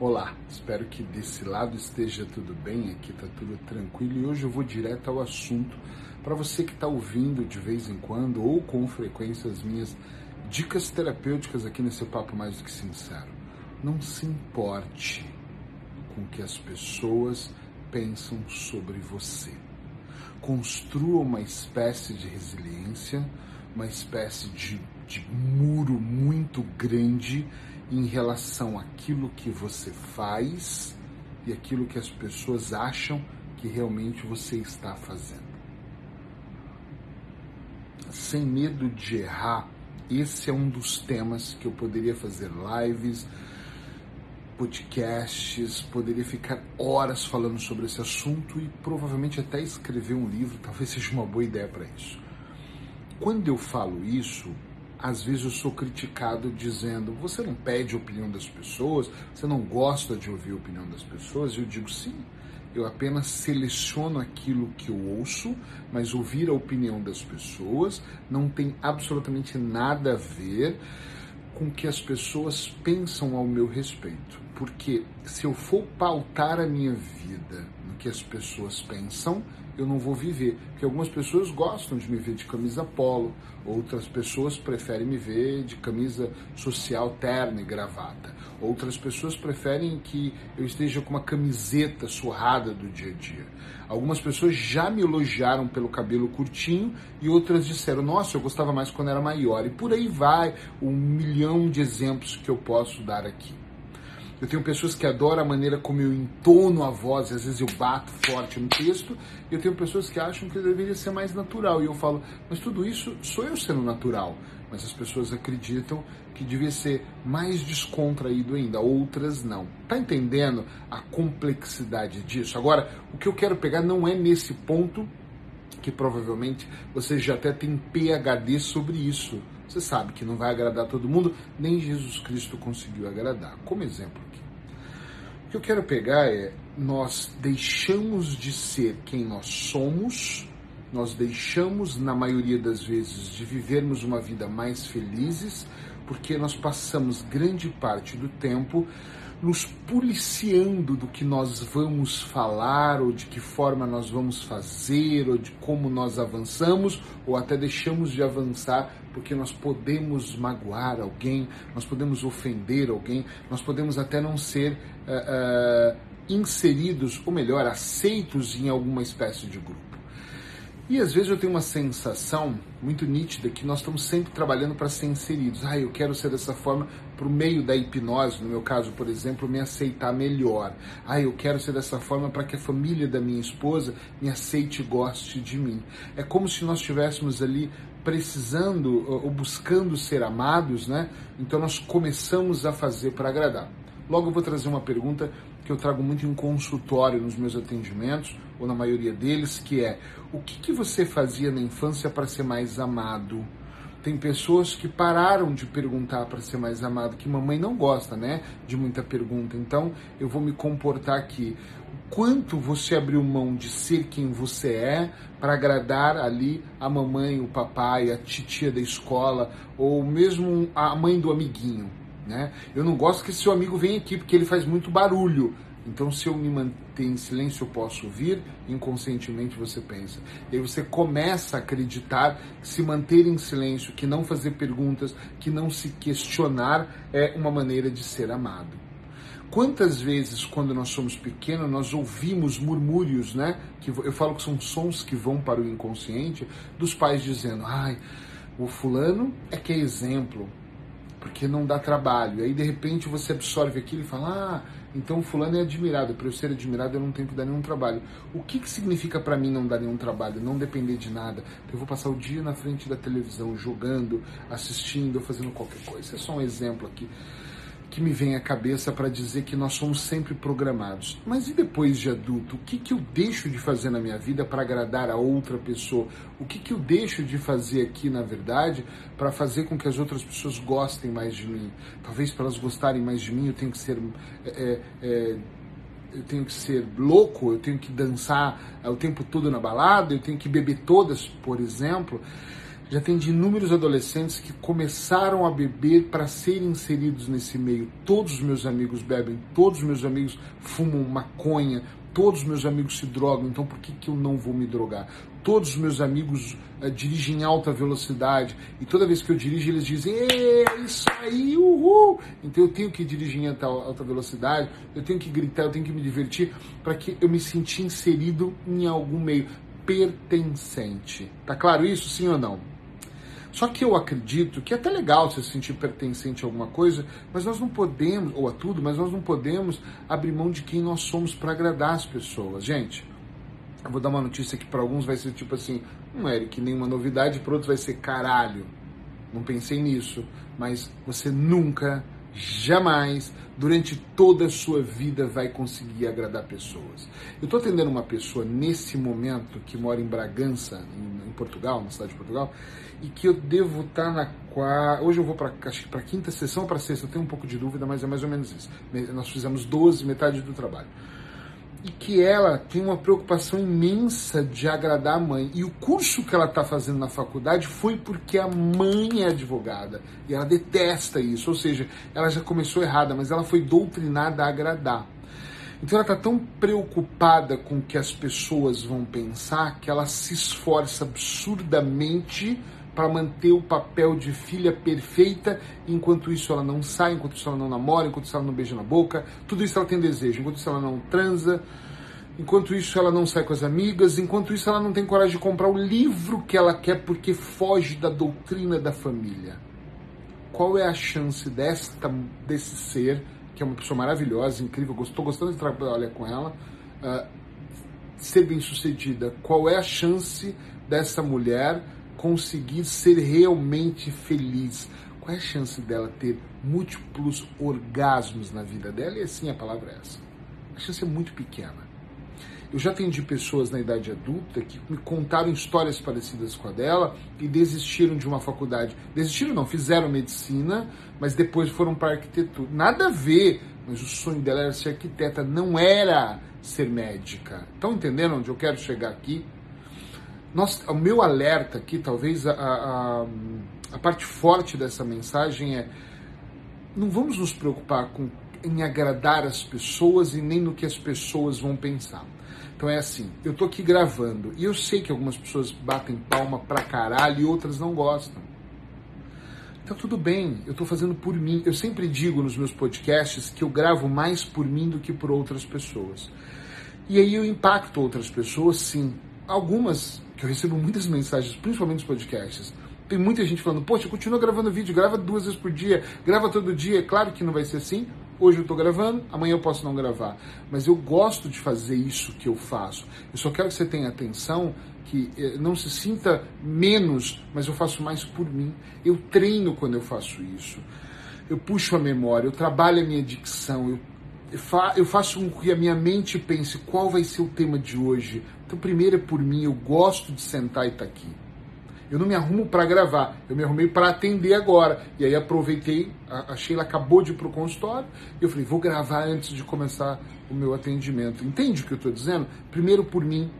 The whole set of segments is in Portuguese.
Olá, espero que desse lado esteja tudo bem, aqui está tudo tranquilo e hoje eu vou direto ao assunto para você que está ouvindo de vez em quando ou com frequência as minhas dicas terapêuticas aqui nesse papo mais do que sincero. Não se importe com o que as pessoas pensam sobre você. Construa uma espécie de resiliência, uma espécie de, de muro muito grande em relação àquilo que você faz e aquilo que as pessoas acham que realmente você está fazendo. Sem medo de errar, esse é um dos temas que eu poderia fazer lives, podcasts, poderia ficar horas falando sobre esse assunto e provavelmente até escrever um livro, talvez seja uma boa ideia para isso. Quando eu falo isso, às vezes eu sou criticado dizendo: você não pede a opinião das pessoas, você não gosta de ouvir a opinião das pessoas? Eu digo: sim, eu apenas seleciono aquilo que eu ouço, mas ouvir a opinião das pessoas não tem absolutamente nada a ver com o que as pessoas pensam ao meu respeito. Porque se eu for pautar a minha vida que as pessoas pensam, eu não vou viver. Porque algumas pessoas gostam de me ver de camisa polo, outras pessoas preferem me ver de camisa social terna e gravata. Outras pessoas preferem que eu esteja com uma camiseta surrada do dia a dia. Algumas pessoas já me elogiaram pelo cabelo curtinho e outras disseram: Nossa, eu gostava mais quando era maior. E por aí vai um milhão de exemplos que eu posso dar aqui. Eu tenho pessoas que adoram a maneira como eu entono a voz, às vezes eu bato forte no texto. Eu tenho pessoas que acham que deveria ser mais natural. E eu falo, mas tudo isso sou eu sendo natural. Mas as pessoas acreditam que devia ser mais descontraído ainda, outras não. Tá entendendo a complexidade disso? Agora, o que eu quero pegar não é nesse ponto que provavelmente você já até tem PhD sobre isso. Você sabe que não vai agradar todo mundo, nem Jesus Cristo conseguiu agradar. Como exemplo aqui. O que eu quero pegar é: nós deixamos de ser quem nós somos, nós deixamos, na maioria das vezes, de vivermos uma vida mais felizes, porque nós passamos grande parte do tempo nos policiando do que nós vamos falar, ou de que forma nós vamos fazer, ou de como nós avançamos, ou até deixamos de avançar porque nós podemos magoar alguém, nós podemos ofender alguém, nós podemos até não ser uh, uh, inseridos, ou melhor, aceitos em alguma espécie de grupo. E às vezes eu tenho uma sensação muito nítida que nós estamos sempre trabalhando para ser inseridos. Ah, eu quero ser dessa forma para o meio da hipnose, no meu caso, por exemplo, me aceitar melhor. Ah, eu quero ser dessa forma para que a família da minha esposa me aceite e goste de mim. É como se nós estivéssemos ali precisando ou buscando ser amados, né? Então nós começamos a fazer para agradar. Logo eu vou trazer uma pergunta que eu trago muito em consultório nos meus atendimentos, ou na maioria deles, que é: o que, que você fazia na infância para ser mais amado? Tem pessoas que pararam de perguntar para ser mais amado, que mamãe não gosta, né, de muita pergunta. Então, eu vou me comportar aqui. Quanto você abriu mão de ser quem você é para agradar ali a mamãe, o papai, a titia da escola ou mesmo a mãe do amiguinho, né? Eu não gosto que seu amigo venha aqui porque ele faz muito barulho. Então, se eu me manter em silêncio, eu posso ouvir, inconscientemente você pensa. E aí você começa a acreditar que se manter em silêncio, que não fazer perguntas, que não se questionar é uma maneira de ser amado. Quantas vezes, quando nós somos pequenos, nós ouvimos murmúrios, né? Que eu falo que são sons que vão para o inconsciente, dos pais dizendo: ai, o fulano é que é exemplo, porque não dá trabalho. Aí, de repente, você absorve aquilo e fala: ah, então fulano é admirado. Para eu ser admirado, eu não tenho que dar nenhum trabalho. O que, que significa para mim não dar nenhum trabalho? Não depender de nada. Eu vou passar o dia na frente da televisão, jogando, assistindo, fazendo qualquer coisa. é só um exemplo aqui que me vem à cabeça para dizer que nós somos sempre programados. Mas e depois de adulto? O que, que eu deixo de fazer na minha vida para agradar a outra pessoa? O que, que eu deixo de fazer aqui, na verdade, para fazer com que as outras pessoas gostem mais de mim? Talvez para elas gostarem mais de mim, eu tenho que ser. É, é, eu tenho que ser louco, eu tenho que dançar o tempo todo na balada, eu tenho que beber todas, por exemplo. Já atendi inúmeros adolescentes que começaram a beber para serem inseridos nesse meio. Todos os meus amigos bebem, todos os meus amigos fumam maconha, todos os meus amigos se drogam, então por que, que eu não vou me drogar? Todos os meus amigos uh, dirigem em alta velocidade e toda vez que eu dirijo eles dizem, é isso aí, uhul! Então eu tenho que dirigir em alta, alta velocidade, eu tenho que gritar, eu tenho que me divertir para que eu me sinta inserido em algum meio pertencente. Tá claro isso, sim ou não? Só que eu acredito que é até legal se sentir pertencente a alguma coisa, mas nós não podemos, ou a tudo, mas nós não podemos abrir mão de quem nós somos para agradar as pessoas. Gente, eu vou dar uma notícia que para alguns vai ser tipo assim, não é Eric, nenhuma novidade, para outros vai ser caralho. Não pensei nisso, mas você nunca, jamais, durante toda a sua vida vai conseguir agradar pessoas. Eu estou atendendo uma pessoa nesse momento que mora em Bragança, em, em Portugal, na cidade de Portugal, e que eu devo estar tá na quarta. Hoje eu vou para para quinta sessão para sexta, eu tenho um pouco de dúvida, mas é mais ou menos isso. Nós fizemos 12, metade do trabalho. E que ela tem uma preocupação imensa de agradar a mãe. E o curso que ela está fazendo na faculdade foi porque a mãe é advogada. E ela detesta isso. Ou seja, ela já começou errada, mas ela foi doutrinada a agradar. Então ela está tão preocupada com o que as pessoas vão pensar que ela se esforça absurdamente para manter o papel de filha perfeita, enquanto isso ela não sai, enquanto isso ela não namora, enquanto isso ela não beija na boca, tudo isso ela tem desejo, enquanto isso ela não transa, enquanto isso ela não sai com as amigas, enquanto isso ela não tem coragem de comprar o livro que ela quer porque foge da doutrina da família. Qual é a chance desta, desse ser, que é uma pessoa maravilhosa, incrível, estou gostando de trabalhar com ela, uh, ser bem sucedida? Qual é a chance dessa mulher conseguir ser realmente feliz? Qual é a chance dela ter múltiplos orgasmos na vida dela? E assim a palavra é essa. A chance é muito pequena. Eu já atendi pessoas na idade adulta que me contaram histórias parecidas com a dela e desistiram de uma faculdade. Desistiram não, fizeram medicina, mas depois foram para arquitetura. Nada a ver, mas o sonho dela era ser arquiteta, não era ser médica. Estão entendendo onde eu quero chegar aqui? Nós, o meu alerta aqui, talvez a, a, a parte forte dessa mensagem é: não vamos nos preocupar com, em agradar as pessoas e nem no que as pessoas vão pensar. Então é assim, eu tô aqui gravando e eu sei que algumas pessoas batem palma pra caralho e outras não gostam. Então tudo bem, eu tô fazendo por mim. Eu sempre digo nos meus podcasts que eu gravo mais por mim do que por outras pessoas. E aí eu impacto outras pessoas, sim. Algumas que eu recebo muitas mensagens, principalmente nos podcasts. Tem muita gente falando, poxa, continua gravando vídeo, grava duas vezes por dia, grava todo dia. Claro que não vai ser assim. Hoje eu estou gravando, amanhã eu posso não gravar. Mas eu gosto de fazer isso que eu faço. Eu só quero que você tenha atenção, que eh, não se sinta menos, mas eu faço mais por mim. Eu treino quando eu faço isso. Eu puxo a memória, eu trabalho a minha dicção, eu eu faço com que a minha mente pense qual vai ser o tema de hoje. Então, primeiro é por mim, eu gosto de sentar e estar tá aqui. Eu não me arrumo para gravar, eu me arrumei para atender agora. E aí aproveitei, a Sheila acabou de ir para o consultório, e eu falei, vou gravar antes de começar o meu atendimento. Entende o que eu estou dizendo? Primeiro por mim.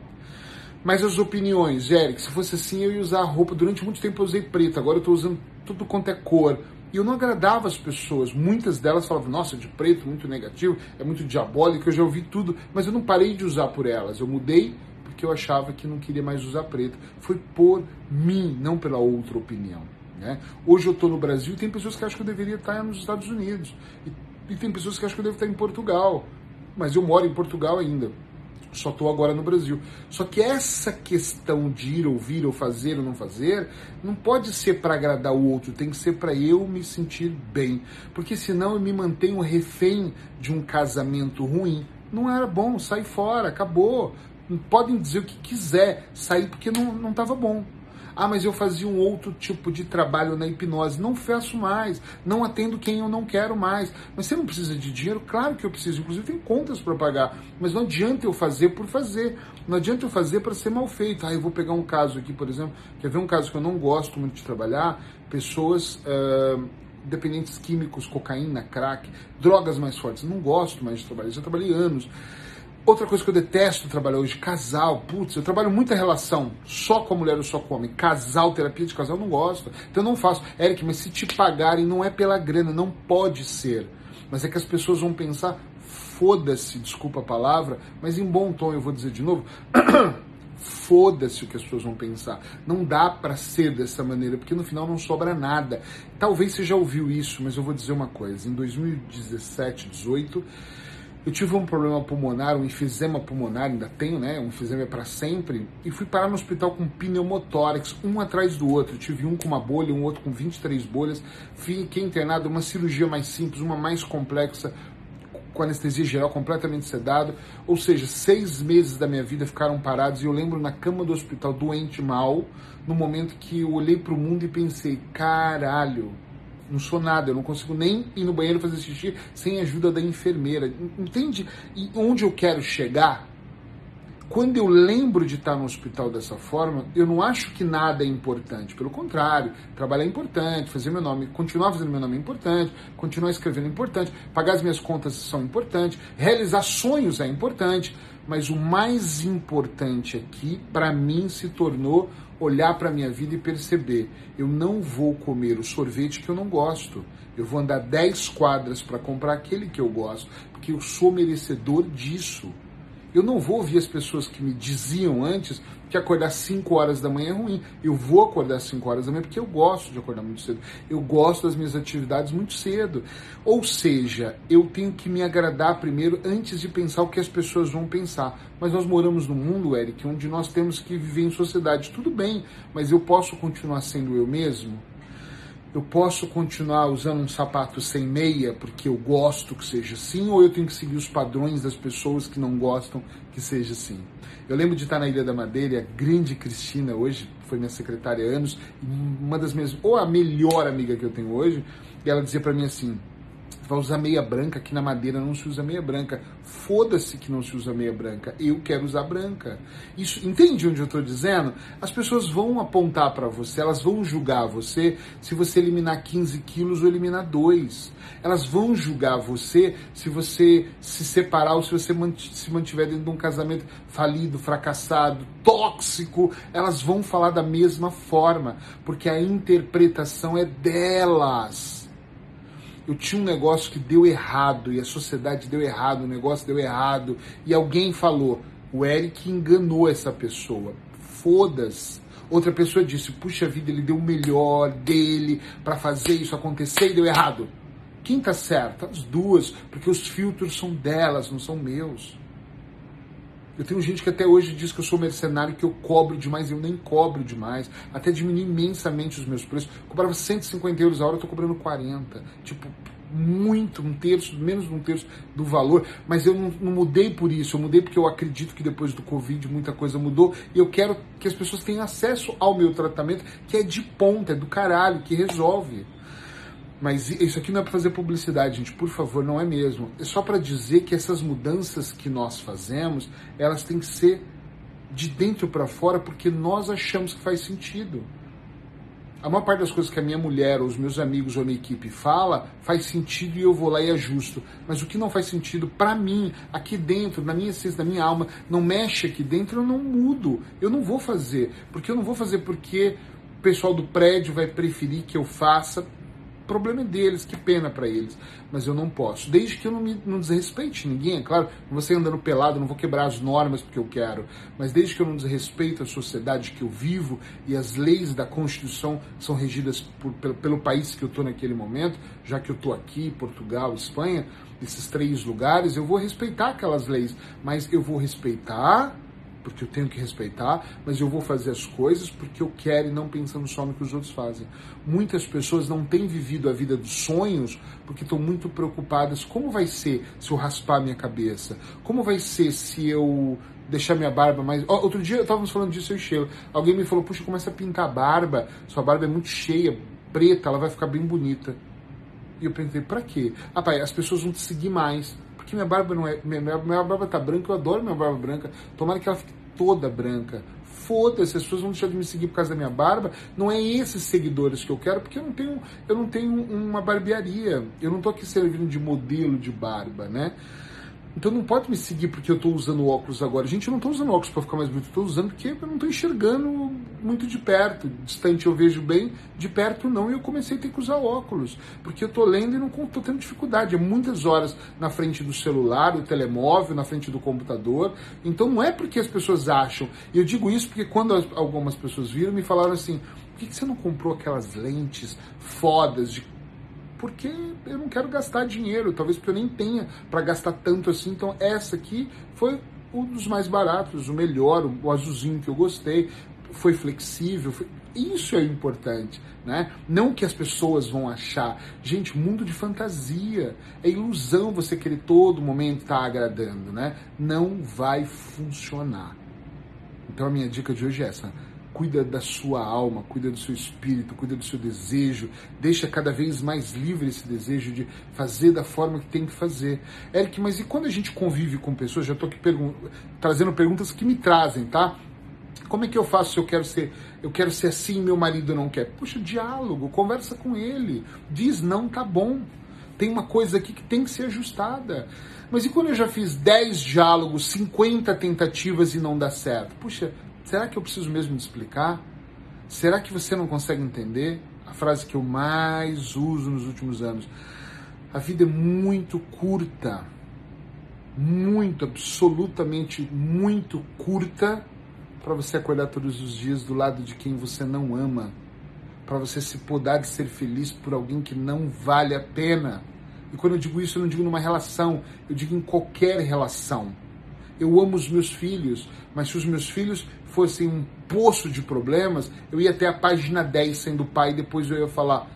Mas as opiniões, Eric, se fosse assim eu ia usar roupa. Durante muito tempo eu usei preto, agora eu estou usando tudo quanto é cor. E eu não agradava as pessoas. Muitas delas falavam, nossa, de preto, muito negativo, é muito diabólico, eu já ouvi tudo, mas eu não parei de usar por elas. Eu mudei porque eu achava que não queria mais usar preto. Foi por mim, não pela outra opinião. Né? Hoje eu estou no Brasil tem pessoas que acham que eu deveria estar nos Estados Unidos. E, e tem pessoas que acham que eu devo estar em Portugal. Mas eu moro em Portugal ainda só estou agora no Brasil. Só que essa questão de ir, ouvir, ou fazer ou não fazer, não pode ser para agradar o outro, tem que ser para eu me sentir bem. Porque senão eu me mantenho refém de um casamento ruim. Não era bom, sai fora, acabou. Podem dizer o que quiser, sair porque não estava bom. Ah, mas eu fazia um outro tipo de trabalho na hipnose. Não faço mais. Não atendo quem eu não quero mais. Mas você não precisa de dinheiro? Claro que eu preciso. Inclusive, tem contas para pagar. Mas não adianta eu fazer por fazer. Não adianta eu fazer para ser mal feito. Ah, eu vou pegar um caso aqui, por exemplo. Quer ver um caso que eu não gosto muito de trabalhar? Pessoas. Uh, dependentes químicos, cocaína, crack, drogas mais fortes. Não gosto mais de trabalhar, já trabalhei anos. Outra coisa que eu detesto trabalhar hoje, casal. Putz, eu trabalho muita relação, só com a mulher ou só com o homem. Casal, terapia de casal, eu não gosto. Então eu não faço. Eric, mas se te pagarem, não é pela grana, não pode ser. Mas é que as pessoas vão pensar, foda-se, desculpa a palavra, mas em bom tom eu vou dizer de novo. Foda-se o que as pessoas vão pensar. Não dá para ser dessa maneira, porque no final não sobra nada. Talvez você já ouviu isso, mas eu vou dizer uma coisa. Em 2017, 18, eu tive um problema pulmonar, um enfisema pulmonar, ainda tenho, né? Um enfisema é para sempre. E fui parar no hospital com pneumotórax, um atrás do outro. Eu tive um com uma bolha, um outro com 23 bolhas. Fiquei internado, uma cirurgia mais simples, uma mais complexa, com anestesia geral, completamente sedado. Ou seja, seis meses da minha vida ficaram parados. E eu lembro na cama do hospital, doente, mal, no momento que eu olhei para o mundo e pensei: caralho não sou nada, eu não consigo nem ir no banheiro fazer xixi sem a ajuda da enfermeira. Entende e onde eu quero chegar? Quando eu lembro de estar no hospital dessa forma, eu não acho que nada é importante. Pelo contrário, trabalhar é importante, fazer meu nome, continuar fazendo meu nome é importante, continuar escrevendo é importante, pagar as minhas contas são importantes, realizar sonhos é importante, mas o mais importante aqui, para mim, se tornou olhar para a minha vida e perceber: eu não vou comer o sorvete que eu não gosto. Eu vou andar 10 quadras para comprar aquele que eu gosto, porque eu sou merecedor disso. Eu não vou ouvir as pessoas que me diziam antes que acordar 5 horas da manhã é ruim. Eu vou acordar 5 horas da manhã porque eu gosto de acordar muito cedo. Eu gosto das minhas atividades muito cedo. Ou seja, eu tenho que me agradar primeiro antes de pensar o que as pessoas vão pensar. Mas nós moramos num mundo, Eric, onde nós temos que viver em sociedade. Tudo bem, mas eu posso continuar sendo eu mesmo? Eu posso continuar usando um sapato sem meia porque eu gosto que seja assim, ou eu tenho que seguir os padrões das pessoas que não gostam que seja assim? Eu lembro de estar na Ilha da Madeira, a grande Cristina, hoje foi minha secretária há anos, uma das minhas, ou a melhor amiga que eu tenho hoje, e ela dizia para mim assim: vai usar meia branca, aqui na madeira não se usa meia branca. Foda-se que não se usa meia branca. Eu quero usar branca. Isso, entende onde eu estou dizendo? As pessoas vão apontar para você, elas vão julgar você se você eliminar 15 quilos ou eliminar 2. Elas vão julgar você se você se separar ou se você se mantiver dentro de um casamento falido, fracassado, tóxico. Elas vão falar da mesma forma, porque a interpretação é delas eu tinha um negócio que deu errado e a sociedade deu errado, o negócio deu errado e alguém falou, o Eric enganou essa pessoa. Foda-se. Outra pessoa disse, puxa vida, ele deu o melhor dele para fazer isso acontecer e deu errado. Quem tá certo? As duas, porque os filtros são delas, não são meus. Eu tenho gente que até hoje diz que eu sou mercenário, que eu cobro demais, eu nem cobro demais. Até diminui imensamente os meus preços. Eu cobrava 150 euros a hora, eu tô cobrando 40. Tipo, muito, um terço, menos de um terço do valor, mas eu não, não, mudei por isso, eu mudei porque eu acredito que depois do Covid muita coisa mudou e eu quero que as pessoas tenham acesso ao meu tratamento, que é de ponta, é do caralho, que resolve. Mas isso aqui não é para fazer publicidade, gente, por favor, não é mesmo. É só para dizer que essas mudanças que nós fazemos, elas têm que ser de dentro para fora, porque nós achamos que faz sentido. A maior parte das coisas que a minha mulher, ou os meus amigos ou a minha equipe fala, faz sentido e eu vou lá e ajusto. Mas o que não faz sentido para mim, aqui dentro, na minha essência, na minha alma, não mexe aqui dentro, eu não mudo. Eu não vou fazer. Porque eu não vou fazer porque o pessoal do prédio vai preferir que eu faça problema é deles, que pena para eles. Mas eu não posso. Desde que eu não, me, não desrespeite ninguém, é claro, não vou andando pelado, não vou quebrar as normas porque eu quero. Mas desde que eu não desrespeito a sociedade que eu vivo e as leis da Constituição são regidas por, pelo, pelo país que eu estou naquele momento, já que eu estou aqui, Portugal, Espanha, esses três lugares, eu vou respeitar aquelas leis. Mas eu vou respeitar porque eu tenho que respeitar, mas eu vou fazer as coisas porque eu quero e não pensando só no que os outros fazem. Muitas pessoas não têm vivido a vida dos sonhos porque estão muito preocupadas. Como vai ser se eu raspar minha cabeça? Como vai ser se eu deixar minha barba mais. Oh, outro dia estávamos falando disso eu Sheila. Alguém me falou: puxa, começa a pintar a barba, sua barba é muito cheia, preta, ela vai ficar bem bonita. E eu pensei: pra quê? Ah, pai, as pessoas vão te seguir mais que minha barba não é. Minha, minha barba tá branca, eu adoro minha barba branca. Tomara que ela fique toda branca. Foda-se, as pessoas vão deixar de me seguir por causa da minha barba. Não é esses seguidores que eu quero, porque eu não tenho, eu não tenho uma barbearia. Eu não tô aqui servindo de modelo de barba, né? Então não pode me seguir porque eu estou usando óculos agora. Gente, eu não estou usando óculos para ficar mais bonito, estou usando porque eu não estou enxergando muito de perto. Distante eu vejo bem, de perto não. E eu comecei a ter que usar óculos, porque eu estou lendo e não estou tendo dificuldade. É muitas horas na frente do celular, do telemóvel, na frente do computador. Então não é porque as pessoas acham. E eu digo isso porque quando algumas pessoas viram, me falaram assim: por que você não comprou aquelas lentes fodas de porque eu não quero gastar dinheiro, talvez porque eu nem tenha para gastar tanto assim. Então essa aqui foi um dos mais baratos, o melhor, o azulzinho que eu gostei, foi flexível, foi... isso é importante, né? Não que as pessoas vão achar, gente, mundo de fantasia, é ilusão você querer todo momento estar tá agradando, né? Não vai funcionar. Então a minha dica de hoje é essa cuida da sua alma, cuida do seu espírito, cuida do seu desejo, deixa cada vez mais livre esse desejo de fazer da forma que tem que fazer. Eric, mas e quando a gente convive com pessoas, já estou aqui pergun trazendo perguntas que me trazem, tá? Como é que eu faço se eu quero ser, eu quero ser assim, meu marido não quer? Puxa, diálogo, conversa com ele, diz não, tá bom. Tem uma coisa aqui que tem que ser ajustada. Mas e quando eu já fiz 10 diálogos, 50 tentativas e não dá certo? Puxa, Será que eu preciso mesmo de explicar? Será que você não consegue entender? A frase que eu mais uso nos últimos anos. A vida é muito curta. Muito, absolutamente muito curta para você acordar todos os dias do lado de quem você não ama. Para você se podar de ser feliz por alguém que não vale a pena. E quando eu digo isso, eu não digo numa relação, eu digo em qualquer relação. Eu amo os meus filhos, mas se os meus filhos fossem um poço de problemas, eu ia até a página 10 sendo pai, depois eu ia falar,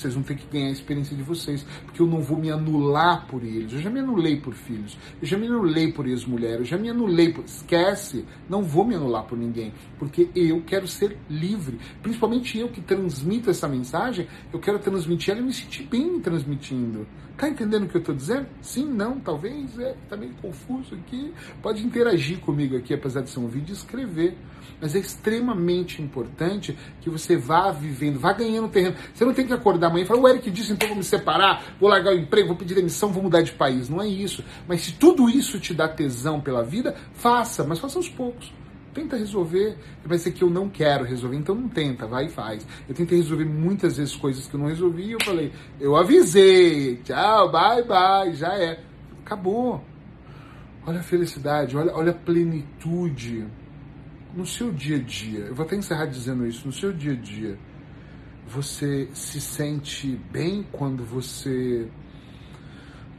vocês vão ter que ganhar a experiência de vocês, porque eu não vou me anular por eles. Eu já me anulei por filhos, eu já me anulei por ex-mulher, eu já me anulei por. Esquece, não vou me anular por ninguém, porque eu quero ser livre. Principalmente eu que transmito essa mensagem, eu quero transmitir ela e me sentir bem transmitindo. Tá entendendo o que eu estou dizendo? Sim, não, talvez, é, tá meio confuso aqui. Pode interagir comigo aqui, apesar de ser um vídeo, escrever. Mas é extremamente importante que você vá vivendo, vá ganhando terreno. Você não tem que acordar amanhã e falar, o Eric disse, então vou me separar, vou largar o emprego, vou pedir demissão, vou mudar de país. Não é isso. Mas se tudo isso te dá tesão pela vida, faça, mas faça aos poucos. Tenta resolver. Vai ser que eu não quero resolver, então não tenta, vai e faz. Eu tentei resolver muitas vezes coisas que eu não resolvi e eu falei, eu avisei, tchau, bye, bye, já é. Acabou. Olha a felicidade, olha, olha a plenitude no seu dia a dia. Eu vou até encerrar dizendo isso. No seu dia a dia, você se sente bem quando você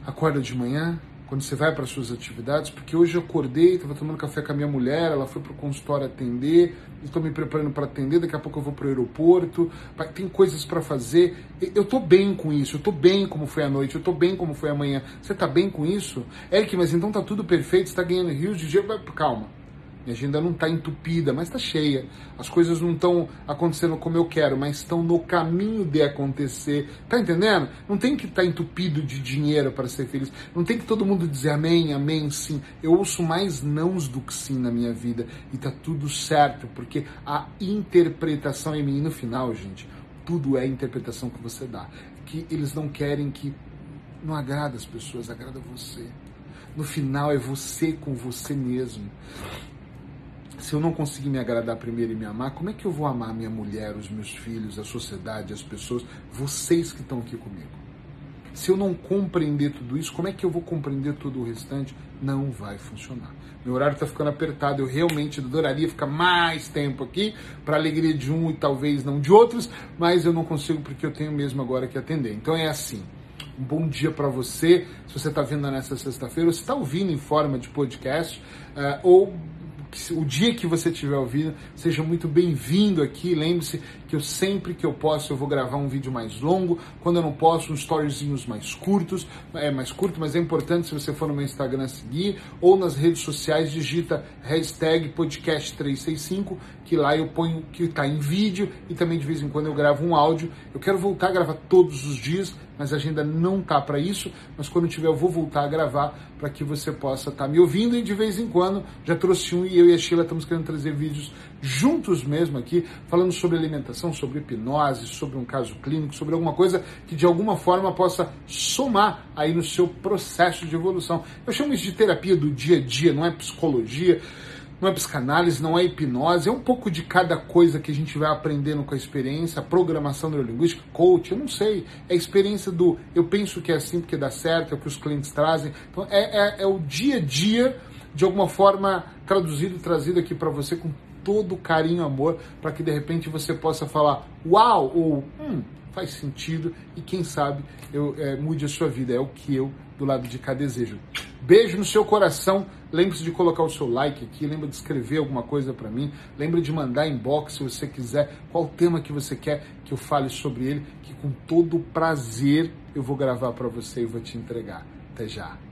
acorda de manhã? Quando você vai para suas atividades, porque hoje eu acordei, estava tomando café com a minha mulher, ela foi para o consultório atender, estou me preparando para atender, daqui a pouco eu vou para o aeroporto, tem coisas para fazer. Eu estou bem com isso, eu estou bem como foi a noite, eu estou bem como foi amanhã. Você está bem com isso? Eric, mas então tá tudo perfeito, está ganhando rios de dinheiro? Calma minha agenda não está entupida, mas está cheia. As coisas não estão acontecendo como eu quero, mas estão no caminho de acontecer. Tá entendendo? Não tem que estar tá entupido de dinheiro para ser feliz. Não tem que todo mundo dizer amém, amém, sim. Eu ouço mais nãos do que sim na minha vida. E tá tudo certo, porque a interpretação em mim, no final, gente, tudo é a interpretação que você dá. Que eles não querem que. Não agrada as pessoas, agrada você. No final é você com você mesmo se eu não conseguir me agradar primeiro e me amar, como é que eu vou amar minha mulher, os meus filhos, a sociedade, as pessoas, vocês que estão aqui comigo? Se eu não compreender tudo isso, como é que eu vou compreender todo o restante? Não vai funcionar. Meu horário está ficando apertado. Eu realmente adoraria ficar mais tempo aqui para alegria de um e talvez não de outros, mas eu não consigo porque eu tenho mesmo agora que atender. Então é assim. Um bom dia para você. Se você está vindo nessa sexta-feira, se está ouvindo em forma de podcast, uh, ou o dia que você estiver ouvindo, seja muito bem-vindo aqui. Lembre-se que eu sempre que eu posso eu vou gravar um vídeo mais longo. Quando eu não posso, uns storyzinhos mais curtos. É mais curto, mas é importante se você for no meu Instagram seguir ou nas redes sociais, digita hashtag podcast365, que lá eu ponho que está em vídeo e também de vez em quando eu gravo um áudio. Eu quero voltar a gravar todos os dias mas a agenda não tá para isso. Mas quando tiver, eu vou voltar a gravar para que você possa estar tá me ouvindo e de vez em quando já trouxe um e eu e a Sheila estamos querendo trazer vídeos juntos mesmo aqui, falando sobre alimentação, sobre hipnose, sobre um caso clínico, sobre alguma coisa que de alguma forma possa somar aí no seu processo de evolução. Eu chamo isso de terapia do dia a dia, não é psicologia não é psicanálise, não é hipnose, é um pouco de cada coisa que a gente vai aprendendo com a experiência, programação neurolinguística, coach, eu não sei. É a experiência do eu penso que é assim porque dá certo, é o que os clientes trazem. Então é, é, é o dia a dia, de alguma forma, traduzido e trazido aqui para você com todo carinho amor, para que de repente você possa falar uau ou hum, faz sentido e quem sabe eu é, mude a sua vida. É o que eu do lado de cá desejo. Beijo no seu coração. Lembre-se de colocar o seu like aqui. Lembre de escrever alguma coisa para mim. Lembre de mandar inbox se você quiser. Qual tema que você quer que eu fale sobre ele. Que com todo prazer eu vou gravar para você e vou te entregar. Até já.